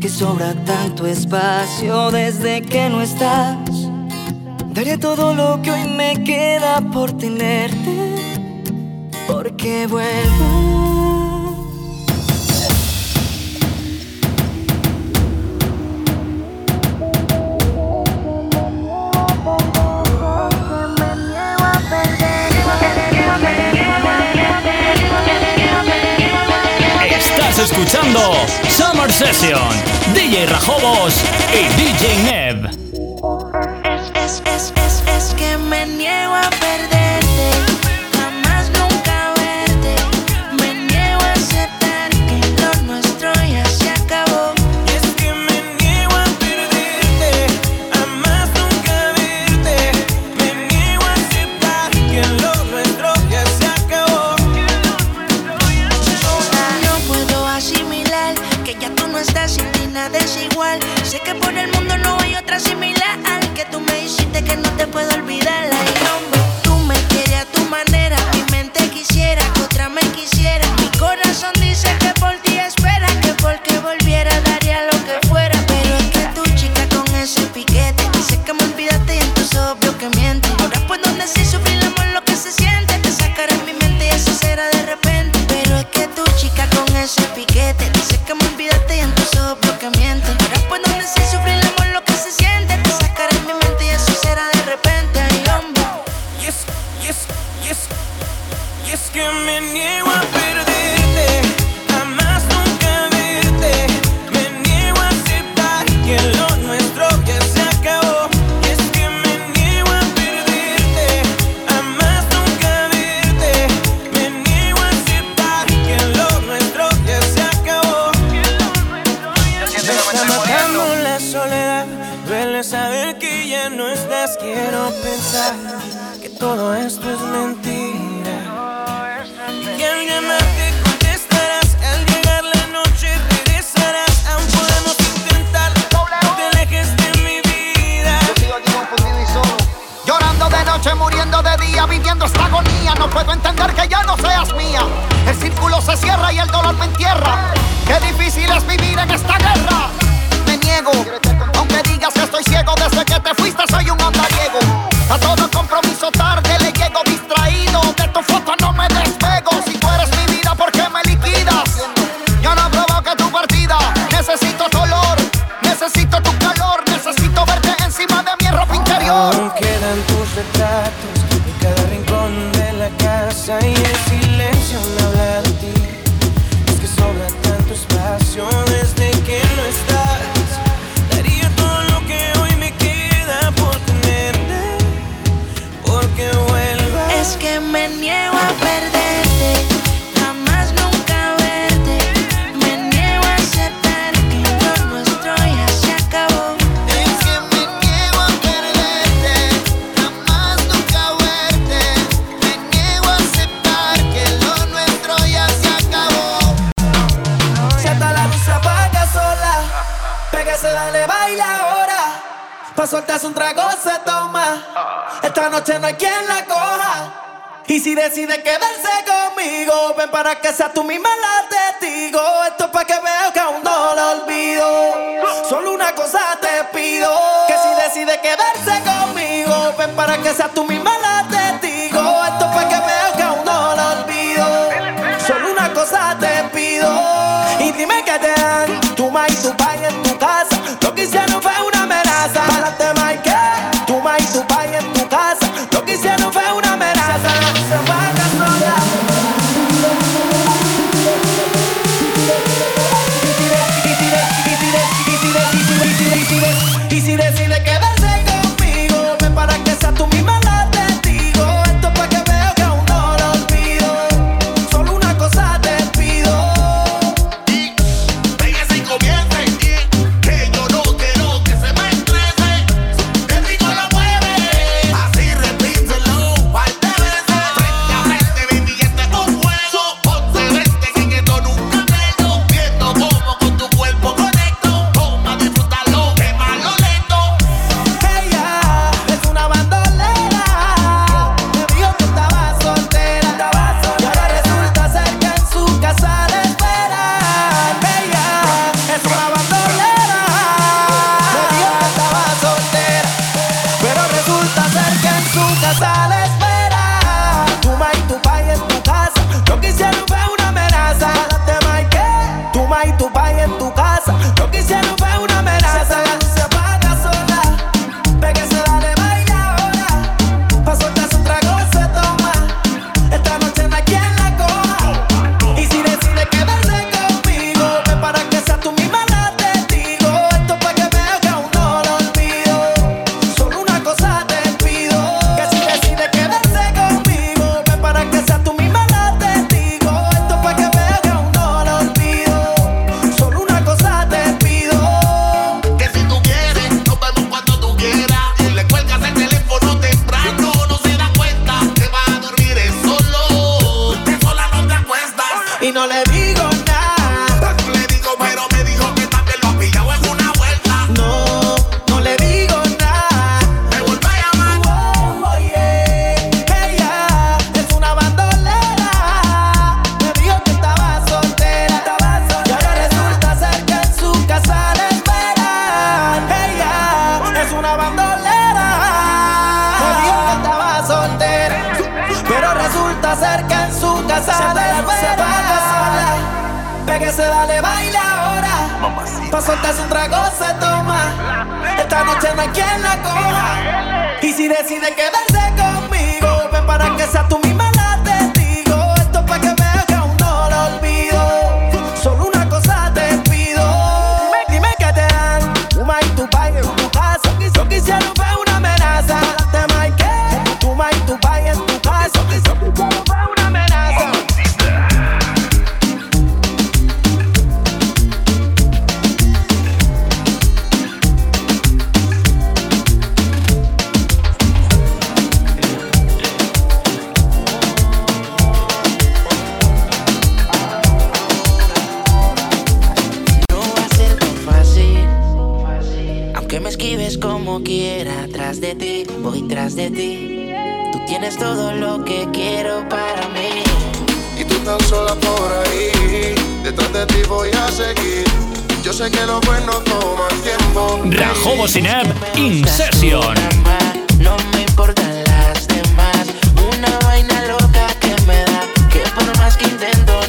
que sobra tanto espacio desde que no estás. Daré todo lo que hoy me queda por tenerte, porque vuelvo. Escuchando Summer Session, DJ Rajobos y DJ Neb. Es, es, es, es, es que me niego a perderte, Duele saber que ya no estás. Quiero pensar que todo esto es mentira. Y al llamarte contestarás. Al llegar la noche regresarás. Aún podemos intentar. No te alejes de mi vida. Llorando de noche, muriendo de día, viviendo esta agonía. No puedo entender que ya no seas mía. El círculo se cierra y el dolor me entierra. Qué difícil es vivir en esta guerra. Me niego, aunque digas que estoy ciego desde que te fuiste, soy un andariego. Trago se toma. Esta noche no hay quien la coja. Y si decide quedarse conmigo, ven para que sea tú misma la testigo. Esto es pa' que veas que aún no lo olvido. Solo una cosa te pido: que si decide quedarse conmigo, ven para que sea tú misma la testigo. Yo sé que lo bueno toma tiempo. Rajobo Sinab In Session. No me importan las demás. Una vaina loca que me da. Que por más que intento.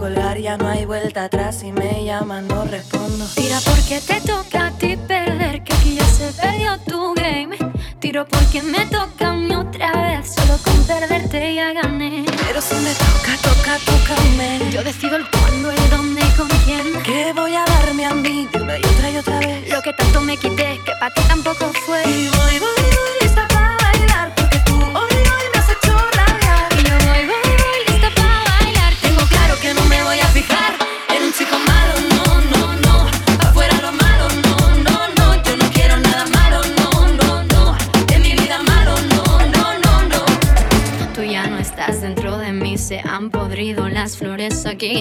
colgar, ya no hay vuelta atrás. Si me llaman, no respondo. Tira porque te toca a ti perder, que aquí ya se perdió tu game. Tiro porque me toca a mí otra vez, solo con perderte ya gané. Pero si me toca, toca, tócame. Yo decido el cuándo, el dónde y con quién. Que voy a darme a mí de una y otra y otra vez? Lo que tanto me quité, que para ti tampoco fue.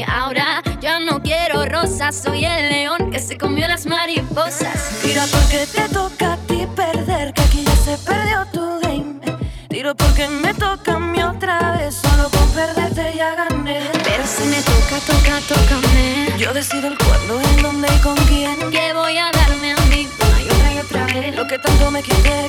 ahora ya no quiero rosas. Soy el león que se comió las mariposas. Tira porque te toca a ti perder, que aquí ya se perdió tu game. Tiro porque me toca a mí otra vez, solo con perderte ya gané. Pero si me toca, toca, tócame. Yo decido el cuándo, en dónde y con quién. Que voy a darme a mí una y otra y otra vez. Lo que tanto me quité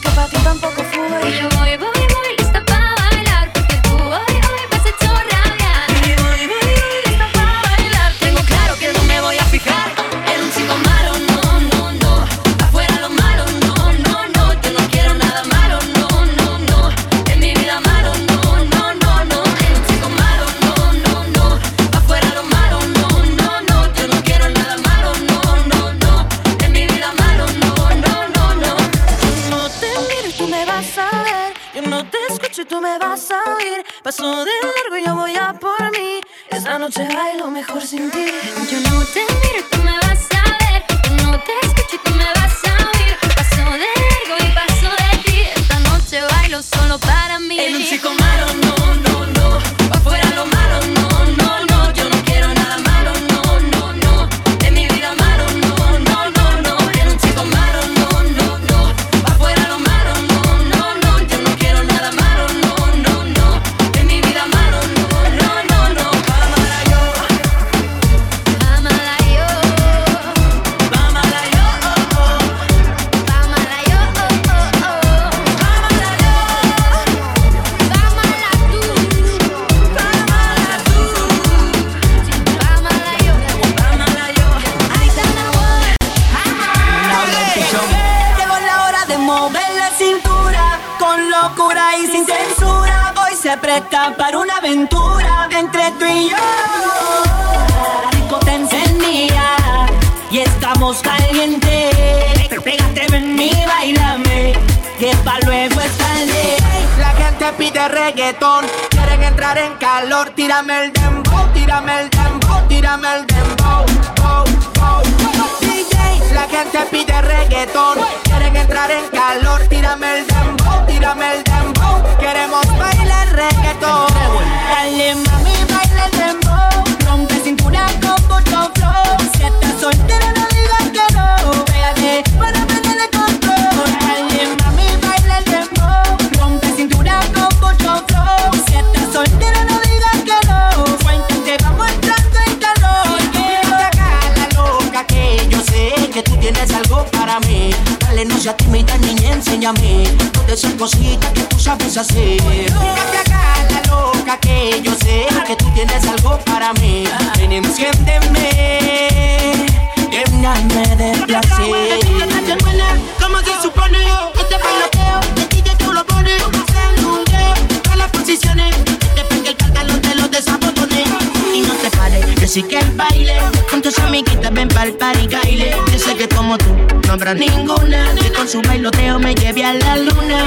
pa'l party Kyle. Yo sé que como tú no habrá ninguna que con su bailoteo me lleve a la luna.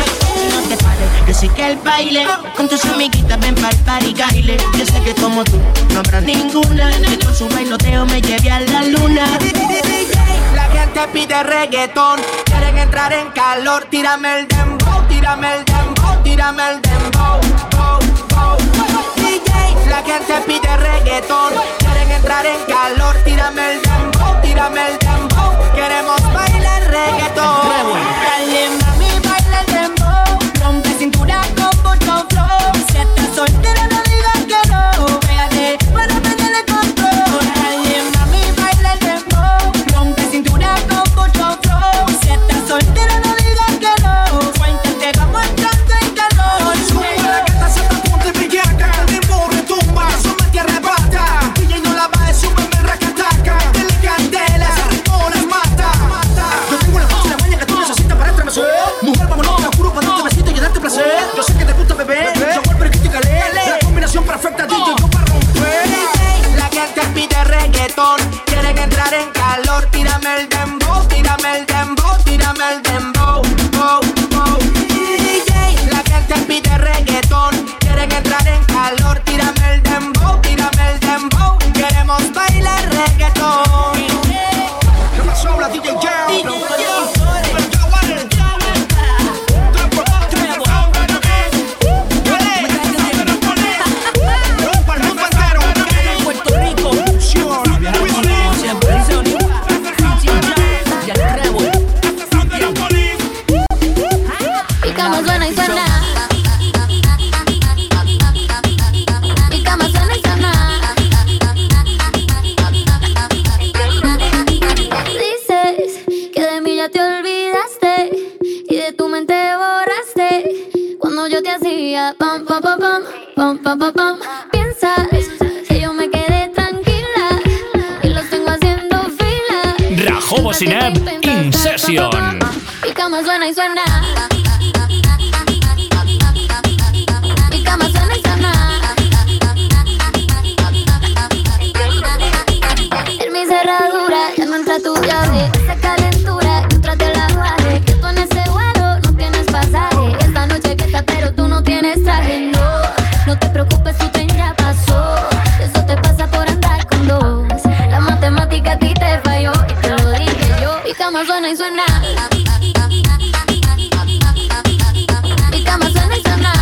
No te pares, yo sé que el baile con tus amiguitas ven pa'l party Kyle. Yo sé que como tú no habrá ninguna que con su bailoteo me lleve a la luna. La gente pide reggaetón, quieren entrar en calor, tírame el dembow, tírame el dembow, tírame el dembow. La gente pide reggaetón, quieren entrar en calor, tírame el dembow tírame el dembow. Queremos bailar reggaetón. Dale reggaetón. Entrar en casa tranquila, pam, pam, pam, pam, pam, pam, pam, pam. Piensas que yo me quedé tranquila y los tengo haciendo fila. Rajobo Sinep, In Session. Y cama suena y suena. y suena. Mi cama suena suena.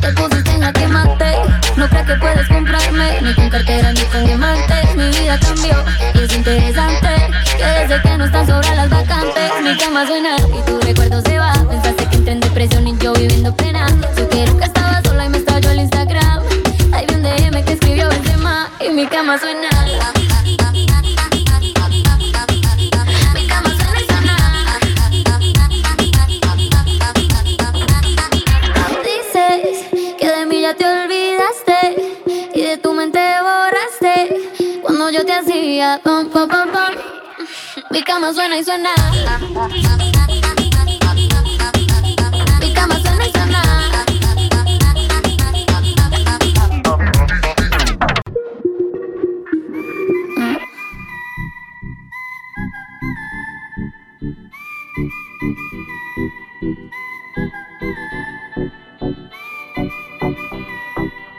Te pusiste en que mate. No creas que puedes comprarme. Ni con cartera ni con diamantes. Mi vida cambió y es interesante. Que desde que no estás sobre las vacantes, mi cama suena.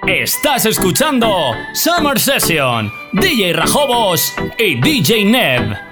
Estás escuchando Summer Session, DJ Rajobos y DJ Neb.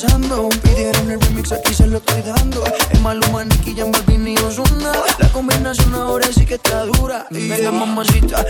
pasando. Pidieron el remix, aquí se lo estoy dando. Es Maluma, Nicky, Jam Balvin y Ozuna. La combinación ahora sí que está dura. Y mamacita,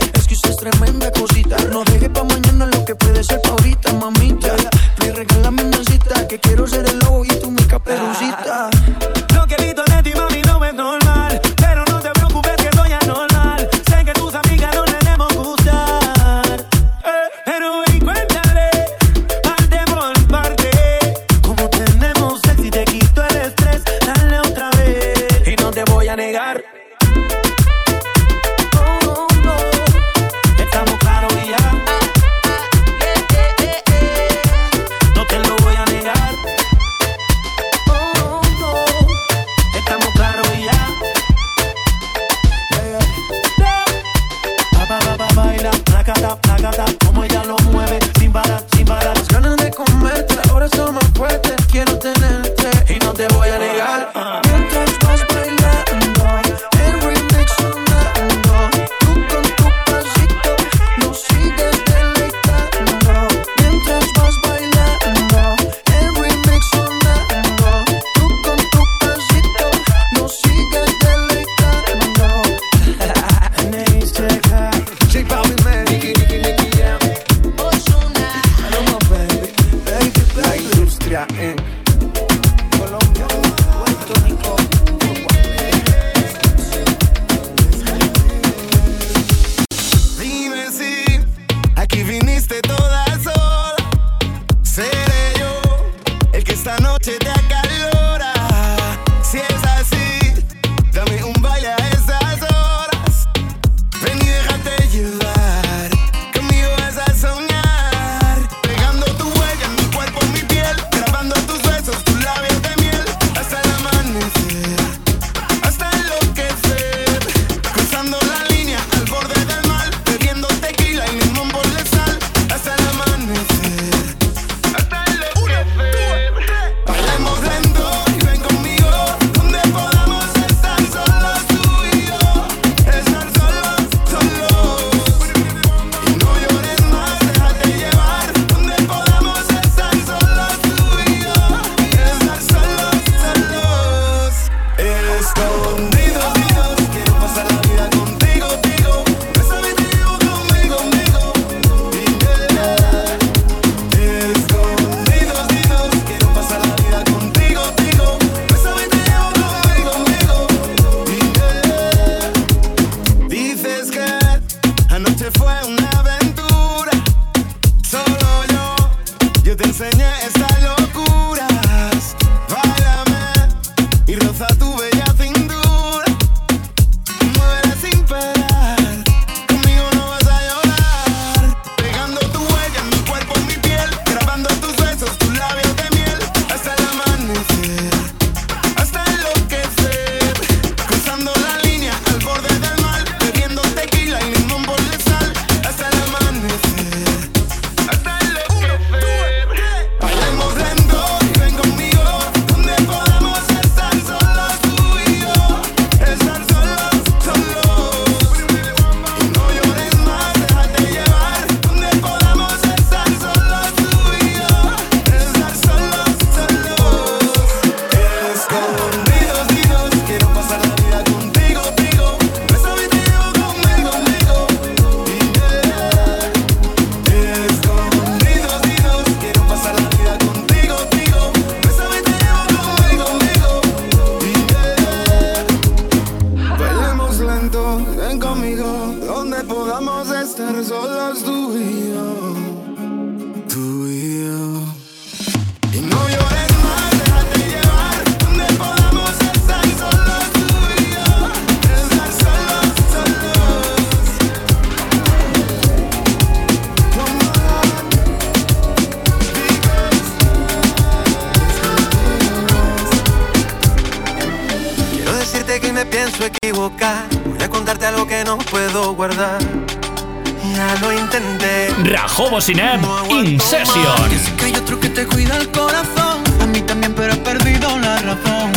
Mosinet Incession. Dice que hay otro que te cuida el corazón. A mí también, pero he perdido la razón.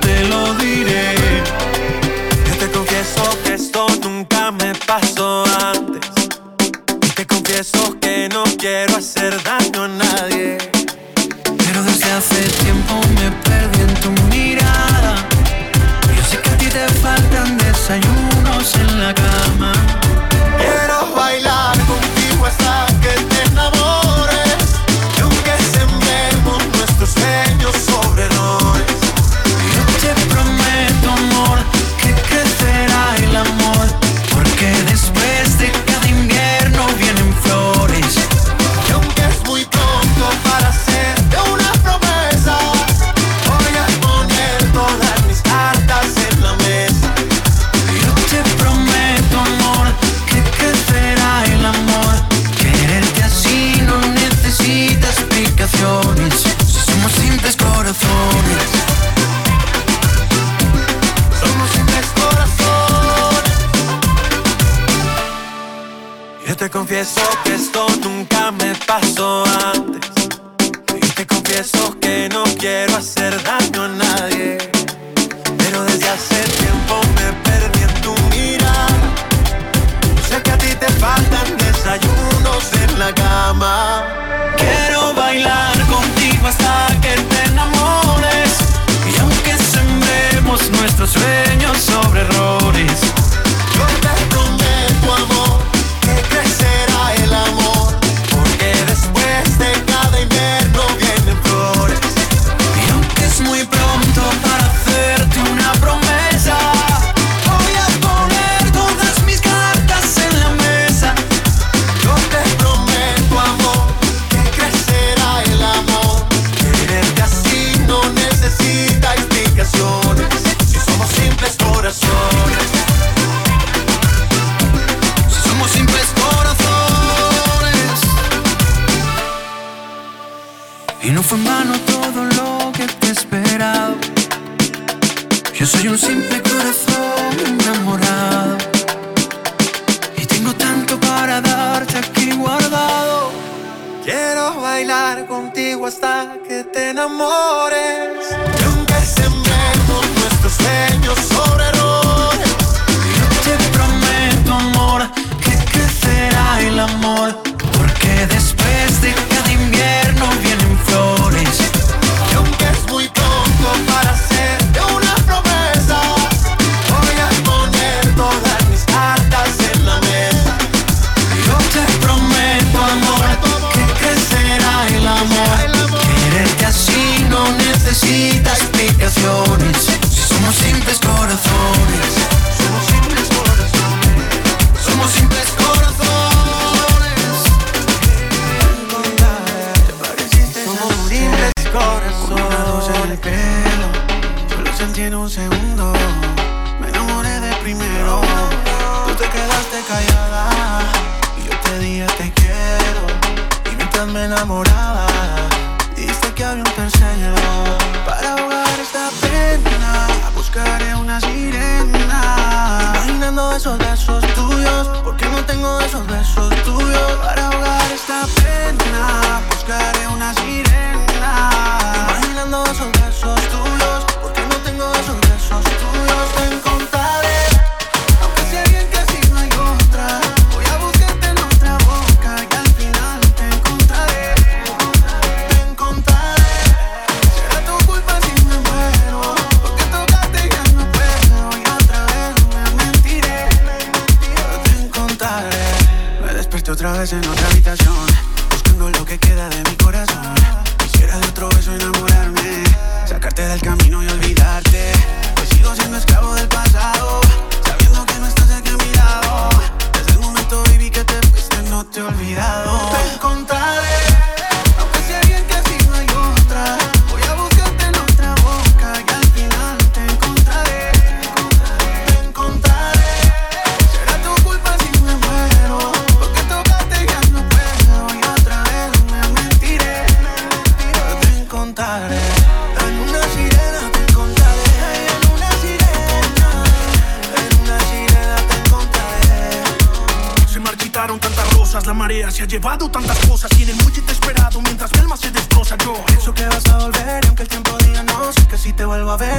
Te lo diré. Yo te confieso que esto nunca me pasó.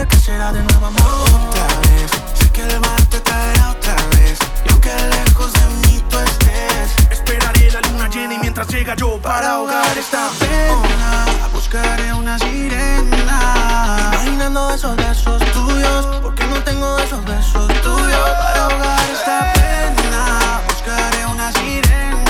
que será de nuevo amor otra vez. Sé que el mar te traerá otra vez. Y aunque lejos de mí tú estés, esperaré la luna llena y mientras llega yo para ahogar esta pena. Oh. Buscaré una sirena. Imaginando esos besos tuyos, porque no tengo esos besos tuyos para ahogar esta pena. Buscaré una sirena.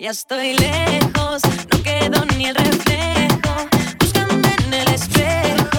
ya estoy lejos, no quedo ni el reflejo, buscando en el espejo.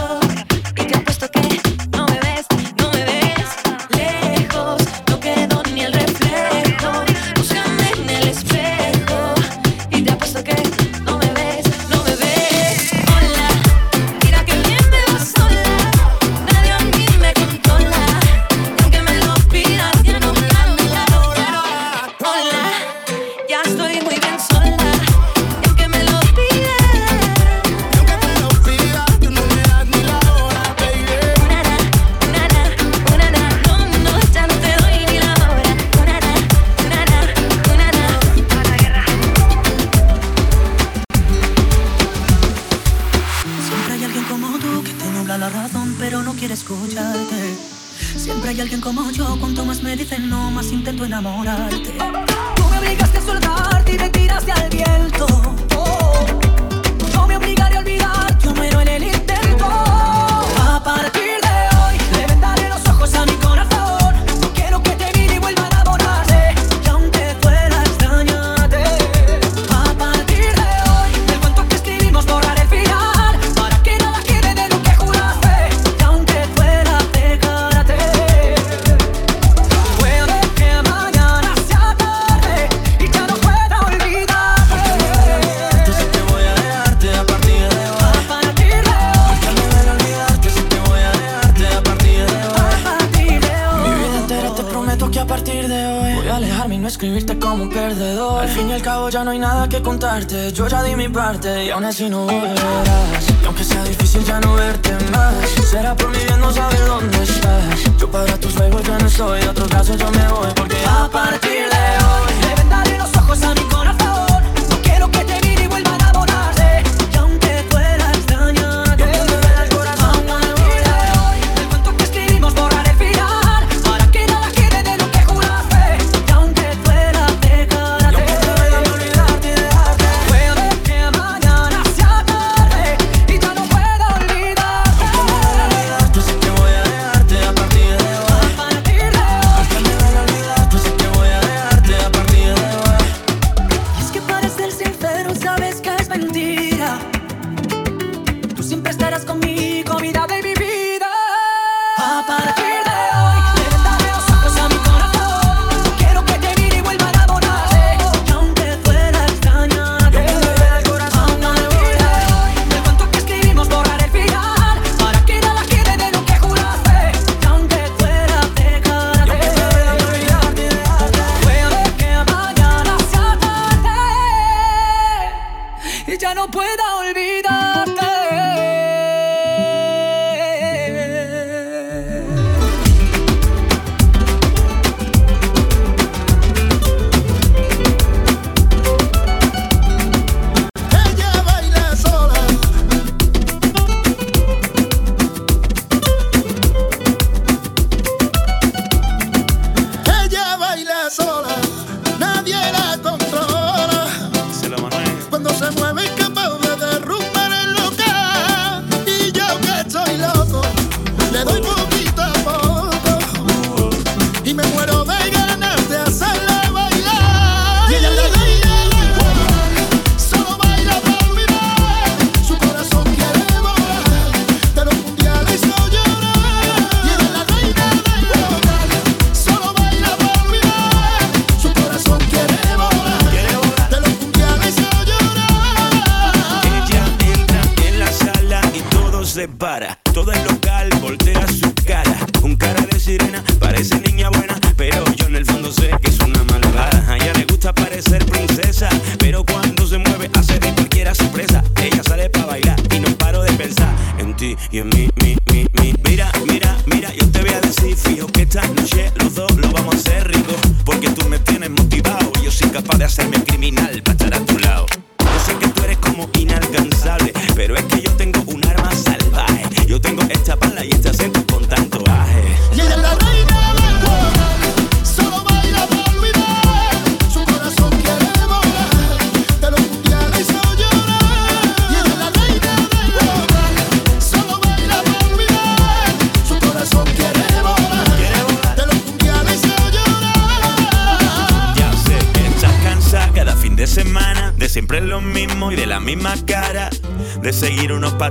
buscarte, yo ya di mi parte y aún así no vuelves.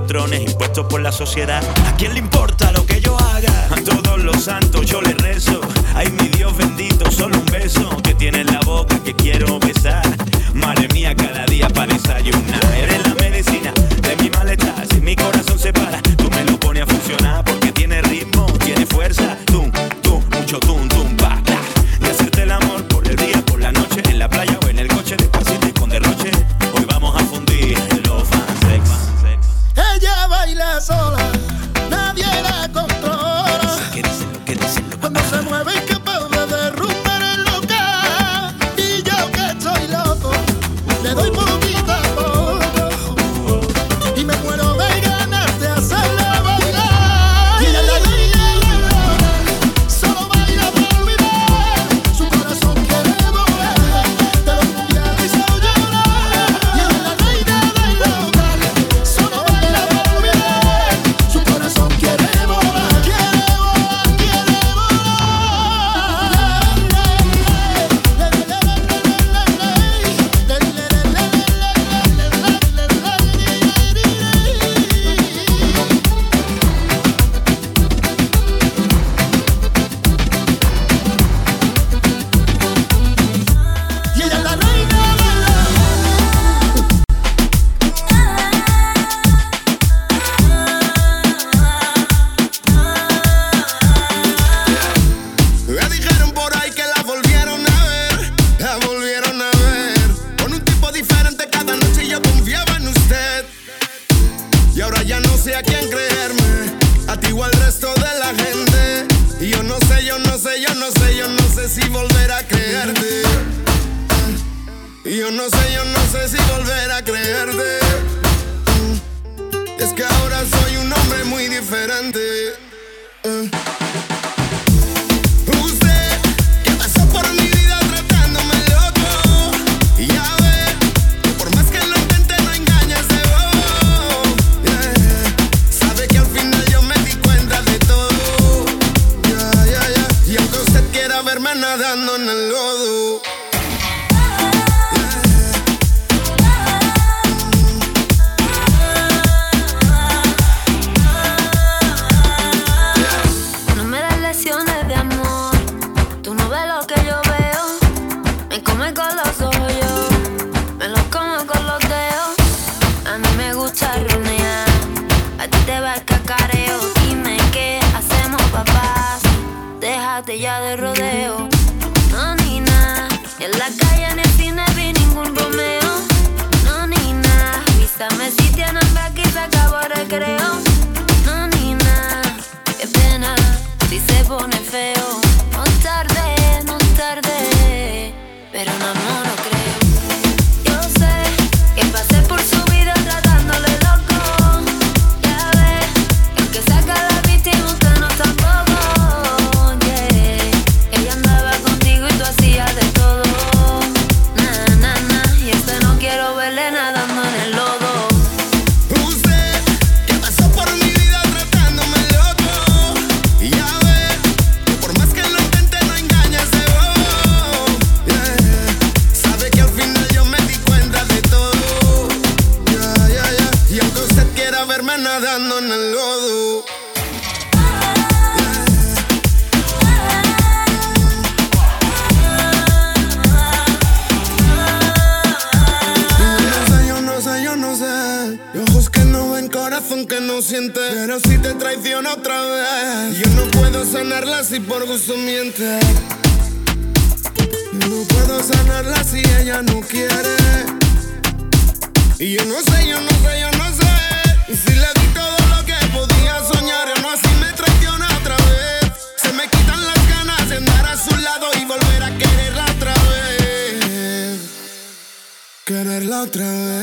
Patrones impuestos por la sociedad. ¿A quién le importa otra vez.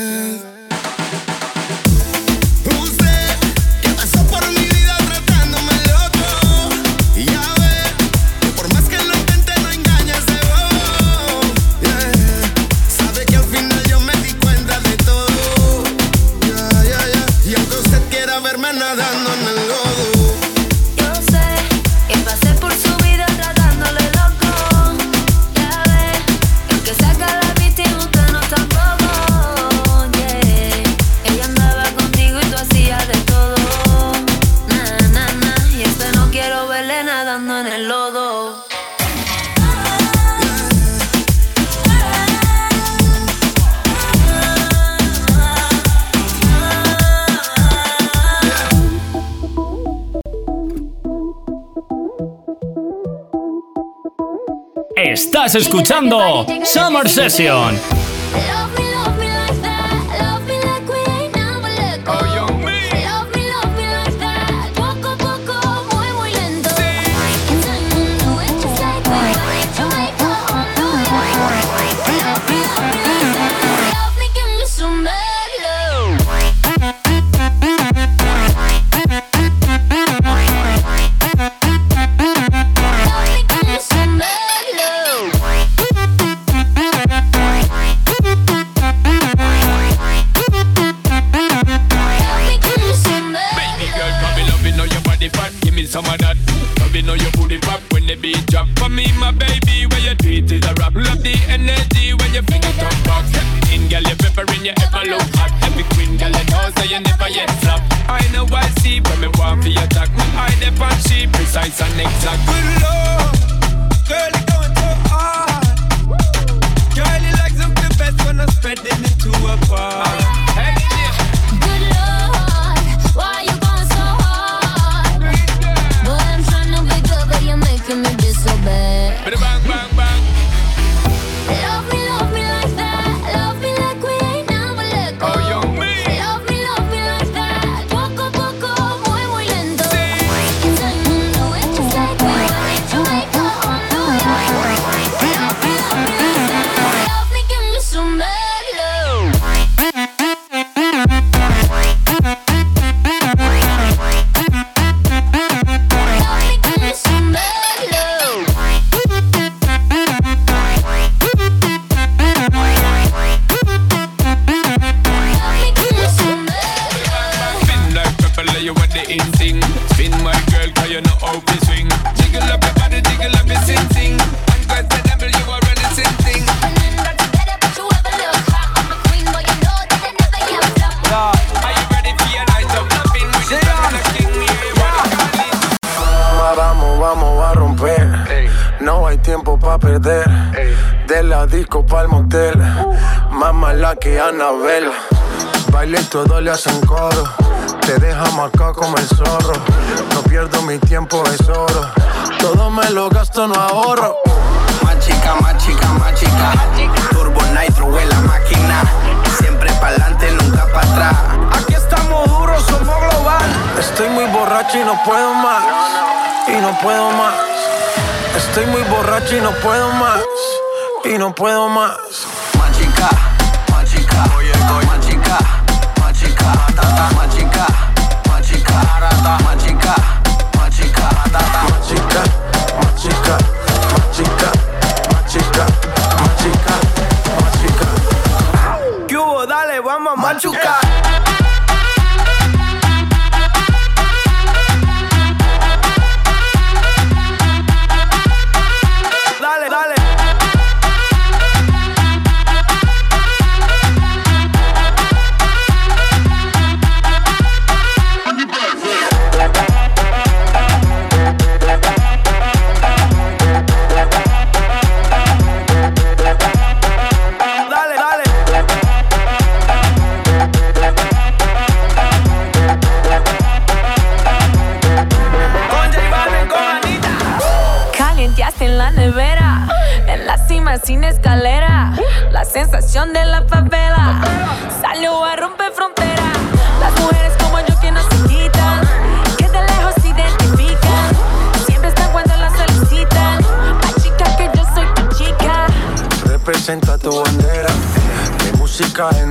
Estás escuchando Summer Session.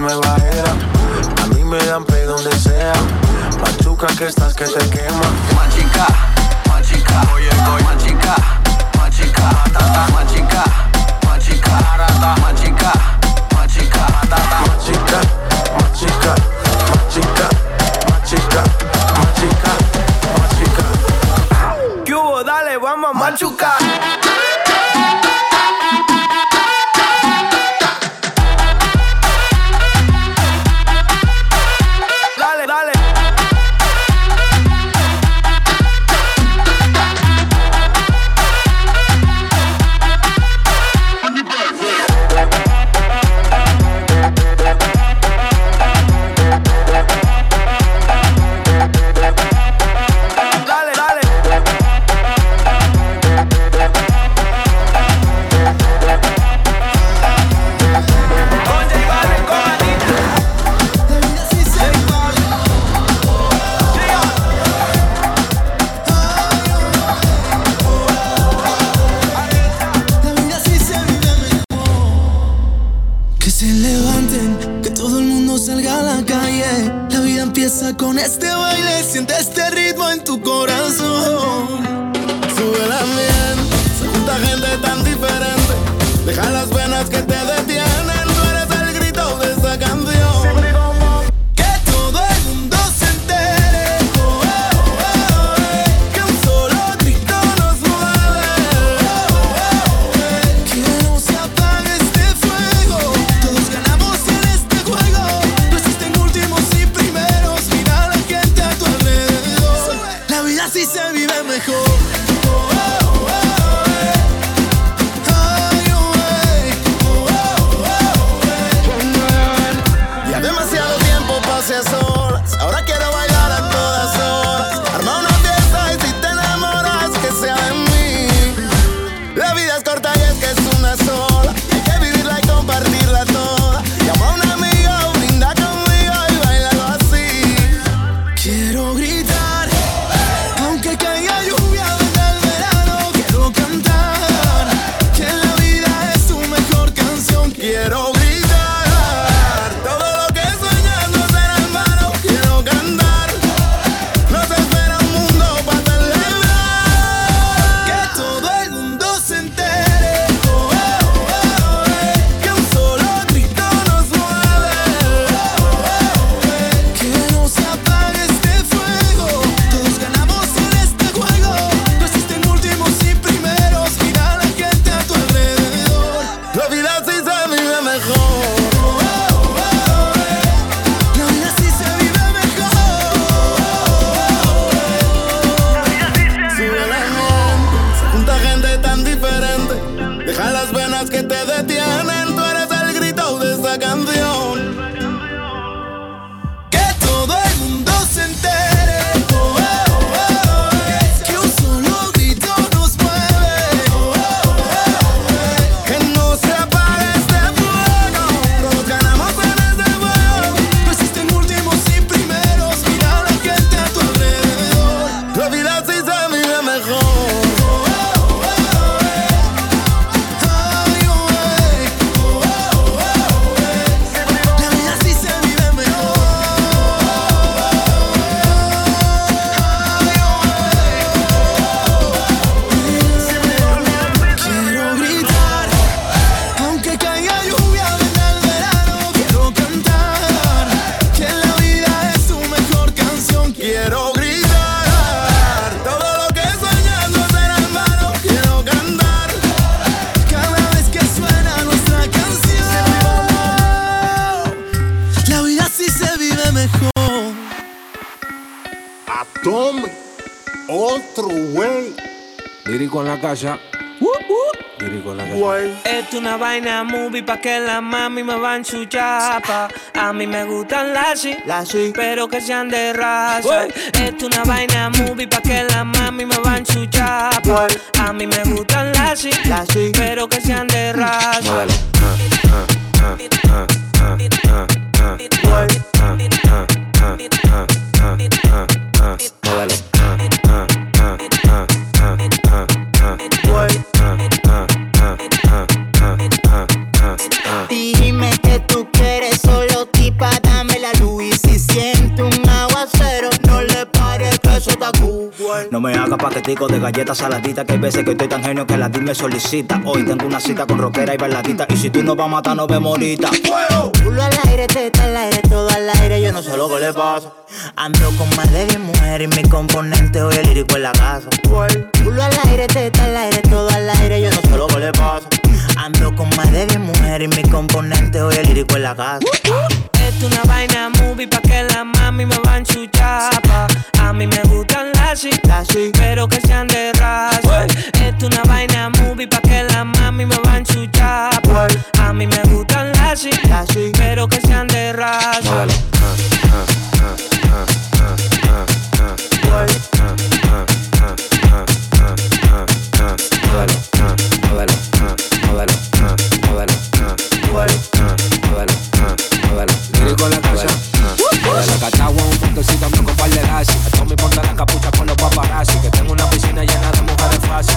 nueva era. A mí me dan play donde sea. Machuca que estás que te quema. Machica, machica, oye, estoy machica, machica, matata, machica, machica, arata, machica, machica, matata, machica, machica, machica, machica, machica, machica. ¿Qué hubo? Dale, vamos a machucar. pa' que la mami me va en su chapa. A mí me gustan las las pero que sean de raza. Esto una vaina movie pa' que la mami me va en su chapa. A mí me gustan las las pero que sean de raza. Paquetico de galletas saladitas, que hay veces que estoy tan genio que la DIM me solicita. Hoy tengo una cita con rockera y bailadita, y si tú no vas a matar, nos vemos ahorita. Culo al aire, teta al aire, todo al aire, yo no sé lo que le pasa. Ando con más de 10 mujeres y mi componente hoy el lírico en la casa. Culo al aire, teta al aire, todo al aire, yo no sé lo que le pasa. Ando con más de 10 mujeres y mi componente hoy el lírico en la casa. Esto es una vaina movie pa' que la mami me va a enchuchar pa. A mí me gustan las sí, pero que sean de raza. Esto es una vaina movie pa' que la mami me va a enchuchar pa. A mí me gustan las sí, pero que sean de raza En un puntecito ando con par de lazi. A Tommy ponte la capucha con los paparazzi. Que tengo una piscina llena de mujeres fácil.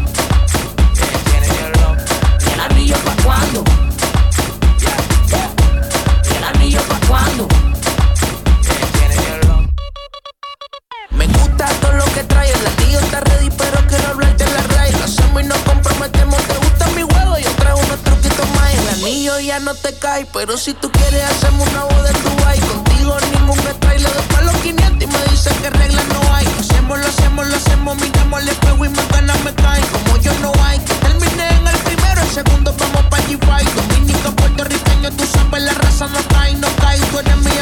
El anillo pa' cuándo? Me gusta todo lo que trae, el anillo está ready, pero quiero hablarte la raíz. Lo hacemos y nos comprometemos, te gusta mi juego, yo traigo unos truquitos más. El anillo ya no te cae, pero si tú quieres hacemos una boda en Dubai. Contigo ningún me trae, le doy los 500 y me dice que reglas no hay. Lo hacemos, lo hacemos, lo hacemos, miramos al espejo y más ganas me caen. Como yo no hay, que termine en el primero, el segundo vamos pa' G5. Dominica, puertorriqueño, tú sabes, la raza no cae, no cae, tú eres mía.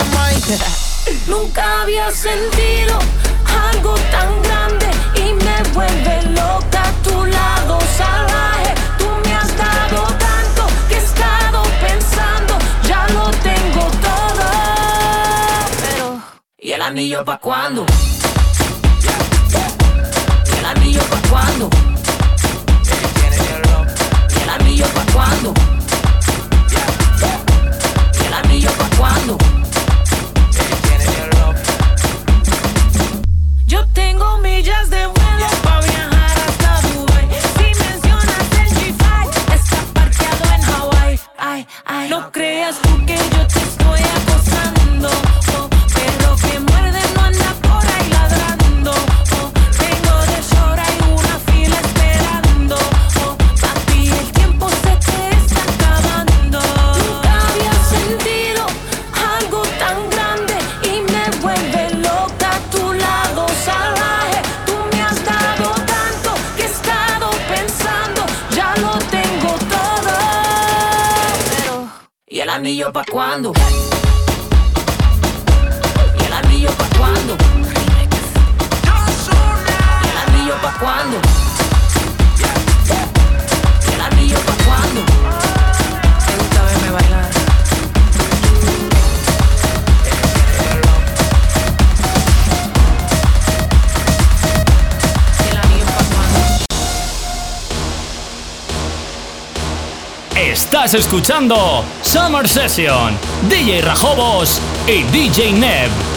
Nunca había sentido algo tan grande y me vuelve loca tu lado salvaje. Tú me has dado tanto que he estado pensando, ya lo tengo todo. Pero, ¿y el anillo pa' cuándo? ¿Y el anillo pa' cuándo? ¿Y el anillo pa' cuándo? ¿Y el anillo pa' cuándo? pra quando? Estás escuchando Summer Session, DJ Rajobos y DJ Neb.